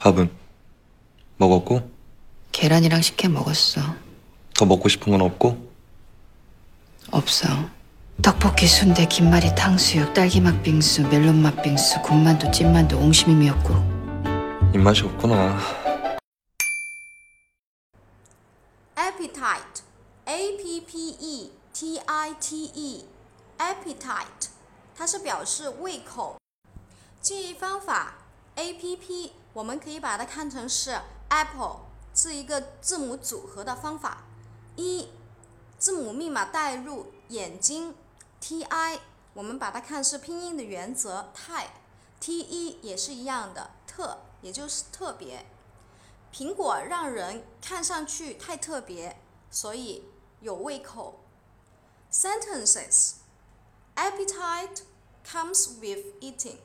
밥은 먹었고 계란이랑 식혜 먹었어. 더 먹고 싶은 건 없고 없어. 떡볶이, 순대, 김말이, 탕수육, 딸기맛 빙수, 멜론맛 빙수, 군만두, 찐만두, 옹심이 미역국. 입맛이 없구나. appetite, a p p e t i t e, appetite，它是表示胃口。记忆方法 A p p，我们可以把它看成是 apple 是一个字母组合的方法。一，字母密码代入眼睛，t i，我们把它看是拼音的原则 type，t e 也是一样的特，也就是特别。苹果让人看上去太特别，所以有胃口。Sentences: Appetite comes with eating.